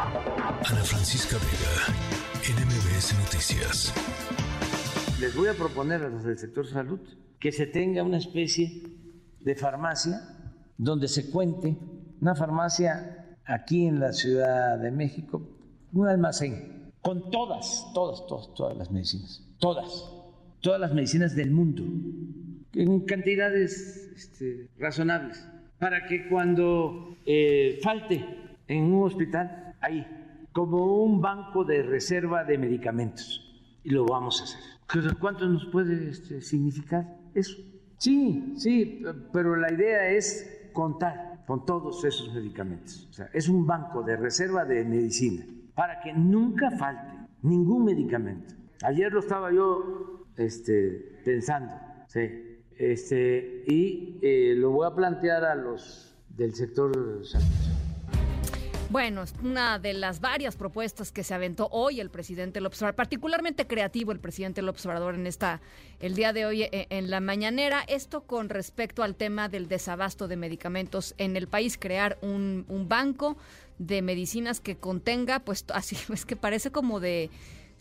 Ana Francisca Vega, NMBS Noticias. Les voy a proponer a los del sector salud que se tenga una especie de farmacia donde se cuente, una farmacia aquí en la Ciudad de México, un almacén con todas, todas, todas, todas las medicinas, todas, todas las medicinas del mundo, en cantidades este, razonables, para que cuando eh, falte en un hospital, ahí, como un banco de reserva de medicamentos, y lo vamos a hacer. ¿Cuánto nos puede este, significar eso? Sí, sí, pero la idea es contar con todos esos medicamentos. O sea, es un banco de reserva de medicina para que nunca falte ningún medicamento. Ayer lo estaba yo este, pensando, sí, este, y eh, lo voy a plantear a los del sector sanitario. Bueno, es una de las varias propuestas que se aventó hoy el presidente López Obrador, particularmente creativo el presidente López Obrador en esta, el día de hoy eh, en la mañanera. Esto con respecto al tema del desabasto de medicamentos en el país, crear un, un banco de medicinas que contenga, pues así es que parece como de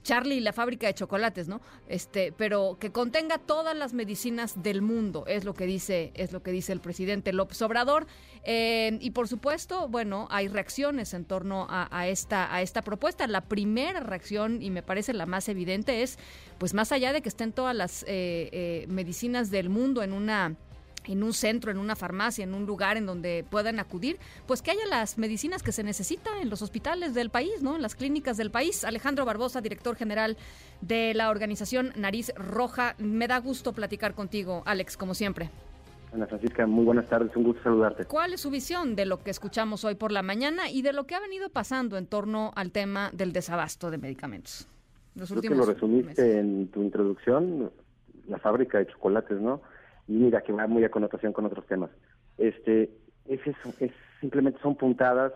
Charlie y la fábrica de chocolates, ¿no? Este, pero que contenga todas las medicinas del mundo, es lo que dice, es lo que dice el presidente López Obrador. Eh, y por supuesto, bueno, hay reacciones en torno a, esta, a esta propuesta. La primera reacción, y me parece la más evidente, es, pues más allá de que estén todas las eh, eh, medicinas del mundo en una en un centro, en una farmacia, en un lugar en donde puedan acudir, pues que haya las medicinas que se necesita en los hospitales del país, ¿no? En las clínicas del país. Alejandro Barbosa, director general de la organización Nariz Roja. Me da gusto platicar contigo, Alex, como siempre. Ana Francisca, muy buenas tardes, un gusto saludarte. ¿Cuál es su visión de lo que escuchamos hoy por la mañana y de lo que ha venido pasando en torno al tema del desabasto de medicamentos? Los Creo que lo resumiste en tu introducción, la fábrica de chocolates, ¿no? Y mira que va muy a connotación con otros temas. Este, es eso, es, simplemente son puntadas,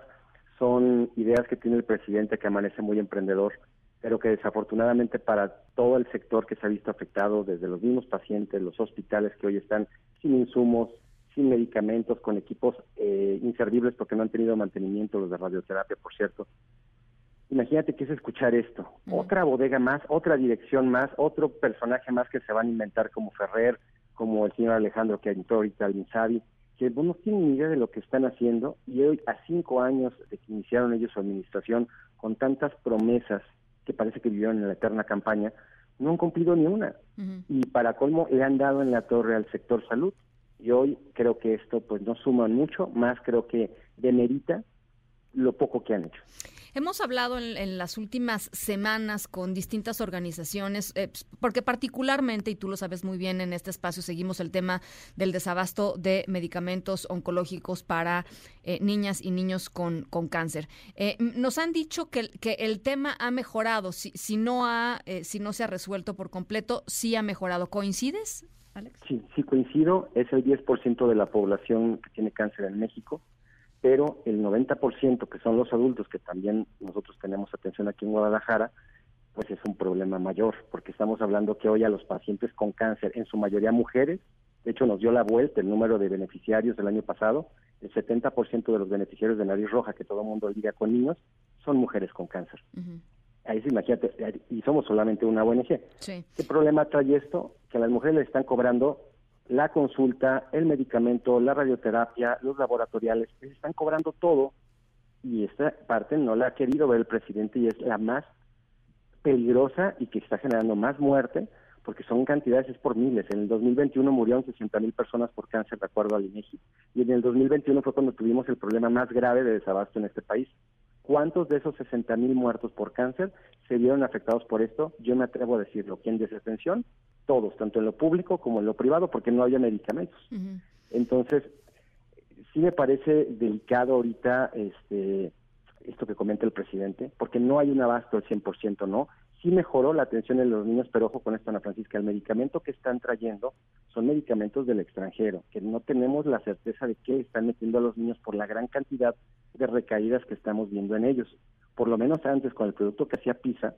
son ideas que tiene el presidente que amanece muy emprendedor, pero que desafortunadamente para todo el sector que se ha visto afectado, desde los mismos pacientes, los hospitales que hoy están sin insumos, sin medicamentos, con equipos eh, inservibles porque no han tenido mantenimiento, los de radioterapia, por cierto. Imagínate que es escuchar esto. Otra bodega más, otra dirección más, otro personaje más que se van a inventar como Ferrer, como el señor Alejandro que al Insabi, que no tienen ni idea de lo que están haciendo y hoy a cinco años de que iniciaron ellos su administración con tantas promesas que parece que vivieron en la eterna campaña, no han cumplido ni una. Y para colmo le han dado en la torre al sector salud y hoy creo que esto pues no suma mucho, más creo que demerita lo poco que han hecho. Hemos hablado en, las últimas semanas con distintas organizaciones, eh, pues, porque particularmente, y tú lo sabes muy bien, en este espacio seguimos el tema del desabasto de medicamentos oncológicos para eh, niñas y niños con, con cáncer. Eh, nos han dicho que, el tema ha mejorado, si, si, no ha, si no se ha resuelto por completo, sí ha mejorado. ¿Coincides? Alex? Sí, sí coincido. Es el 10% de la población que tiene cáncer en México pero el 90% que son los adultos, que también nosotros tenemos atención aquí en Guadalajara, pues es un problema mayor, porque estamos hablando que hoy a los pacientes con cáncer, en su mayoría mujeres, de hecho nos dio la vuelta el número de beneficiarios del año pasado, el 70% de los beneficiarios de nariz roja, que todo el mundo lidia con niños, son mujeres con cáncer. Ahí se imagínate, y somos solamente una ONG. ¿Qué problema trae esto? Que a las mujeres le están cobrando la consulta, el medicamento, la radioterapia, los laboratoriales, les están cobrando todo y esta parte no la ha querido ver el presidente y es la más peligrosa y que está generando más muerte porque son cantidades, es por miles. En el 2021 murieron 60 mil personas por cáncer, de acuerdo al INEGI. Y en el 2021 fue cuando tuvimos el problema más grave de desabasto en este país. ¿Cuántos de esos 60 mil muertos por cáncer se vieron afectados por esto? Yo me atrevo a decirlo. ¿Quién desatención? todos, tanto en lo público como en lo privado, porque no había medicamentos. Entonces, sí me parece delicado ahorita este esto que comenta el presidente, porque no hay un abasto al 100%, ¿no? Sí mejoró la atención en los niños, pero ojo con esto, Ana Francisca, el medicamento que están trayendo son medicamentos del extranjero, que no tenemos la certeza de que están metiendo a los niños por la gran cantidad de recaídas que estamos viendo en ellos. Por lo menos antes, con el producto que hacía PISA,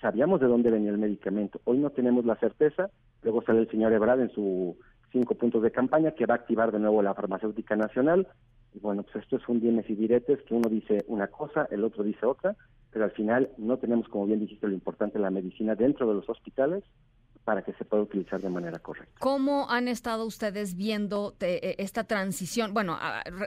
sabíamos de dónde venía el medicamento. Hoy no tenemos la certeza. Luego sale el señor Ebrard en sus cinco puntos de campaña que va a activar de nuevo la farmacéutica nacional. Y bueno, pues esto es un dimes y diretes, que uno dice una cosa, el otro dice otra, pero al final no tenemos, como bien dijiste, lo importante, la medicina dentro de los hospitales para que se pueda utilizar de manera correcta. ¿Cómo han estado ustedes viendo eh, esta transición? Bueno,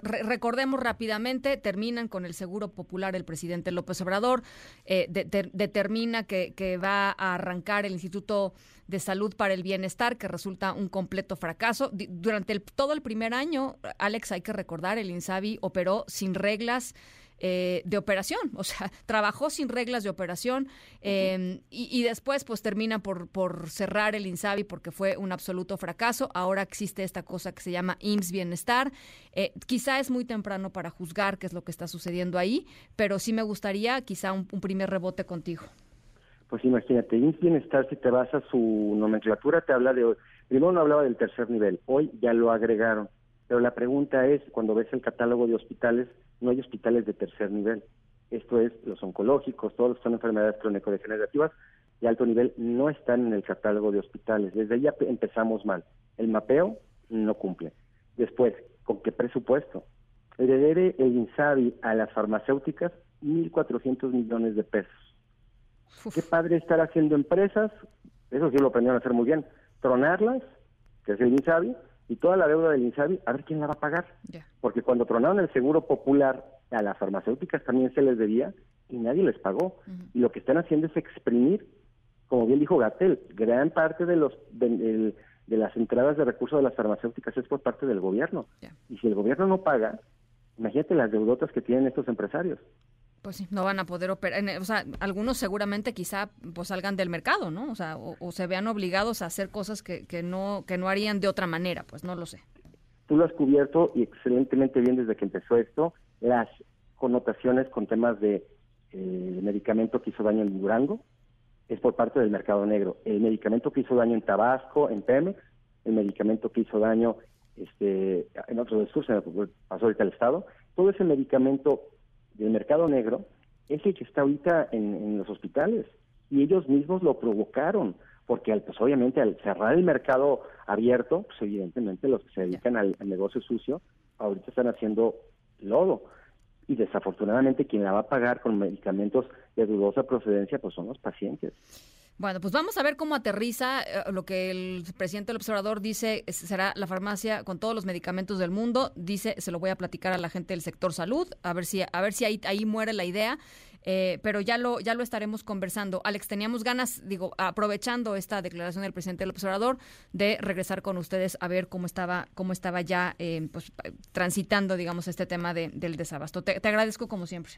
recordemos rápidamente, terminan con el Seguro Popular el presidente López Obrador, eh, determina que, que, va a arrancar el Instituto de Salud para el Bienestar, que resulta un completo fracaso. Durante el, todo el primer año, Alex, hay que recordar, el INSABI operó sin reglas eh, de operación, o sea, trabajó sin reglas de operación em, y, después pues termina por, por cerrar el INSABI porque fue un absoluto fracaso. Ahora existe esta cosa que se llama IMSS Bienestar. Eh, quizá es muy temprano para juzgar qué es lo que está sucediendo ahí, pero sí me gustaría quizá un, primer rebote contigo. Pues imagínate, IMSS Bienestar, si te vas a su nomenclatura, te habla de... Primero no hablaba del tercer nivel, hoy ya lo agregaron. Pero la pregunta es, cuando ves el catálogo de hospitales, no hay hospitales de tercer nivel. Esto es, los oncológicos, todos los que son enfermedades crónico-degenerativas de alto nivel no están en el catálogo de hospitales. Desde ahí empezamos mal. El mapeo no cumple. Después, ¿con qué presupuesto? Heredere el INSABI a las farmacéuticas 1.400 millones de pesos. Qué padre estar haciendo empresas, eso sí lo aprendieron a hacer muy bien, tronarlas, que es el INSABI, y toda la deuda del INSABI, a ver quién la va a pagar. Porque cuando tronaron el seguro popular a las farmacéuticas también se les debía y nadie les pagó. Y lo que están haciendo es exprimir, como bien dijo Gatel, gran parte de los de, las entradas de recursos de las farmacéuticas es por parte del gobierno. Y si el gobierno no paga, imagínate las deudotas que tienen estos empresarios pues sí, no van a poder operar. O sea, algunos seguramente quizá pues salgan del mercado, ¿no? O sea, o, se vean obligados a hacer cosas que, que, no, que no harían de otra manera, pues no lo sé. Tú lo has cubierto y excelentemente bien desde que empezó esto, las connotaciones con temas de eh, medicamento que hizo daño en Durango es por parte del mercado negro. El medicamento que hizo daño en Tabasco, en Pemex, el medicamento que hizo daño este, en otros de sur, se pasó ahorita el Estado, todo ese medicamento del mercado negro es el que está ahorita en, los hospitales. Y ellos mismos lo provocaron porque pues obviamente al cerrar el mercado abierto, pues evidentemente los que se dedican al, negocio sucio ahorita están haciendo lodo. Y desafortunadamente quien la va a pagar con medicamentos de dudosa procedencia pues son los pacientes. Bueno, pues vamos a ver cómo aterriza eh, lo que el presidente del observador dice será la farmacia con todos los medicamentos del mundo. Dice, se lo voy a platicar a la gente del sector salud, a ver si a ver si ahí, muere la idea. Eh, pero ya lo ya lo estaremos conversando. Alex, teníamos ganas, digo, aprovechando esta declaración del presidente del observador, de regresar con ustedes a ver cómo estaba cómo estaba ya eh, pues, transitando, digamos, este tema de, del desabasto. Te, agradezco como siempre.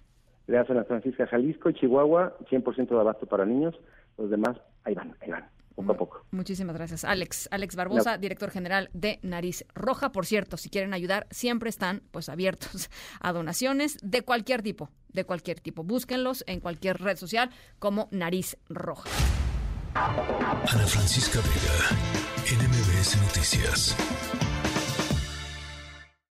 Gracias, Ana Francisca. Jalisco Chihuahua, 100% de abasto para niños. Los demás, ahí van, ahí van, poco a poco. Muchísimas gracias. Alex, Alex Barbosa, director general de Nariz Roja. Por cierto, si quieren ayudar, siempre están pues abiertos a donaciones de cualquier tipo, de cualquier tipo. Búsquenlos en cualquier red social como Nariz Roja. Ana Francisca Vega, NMBS Noticias.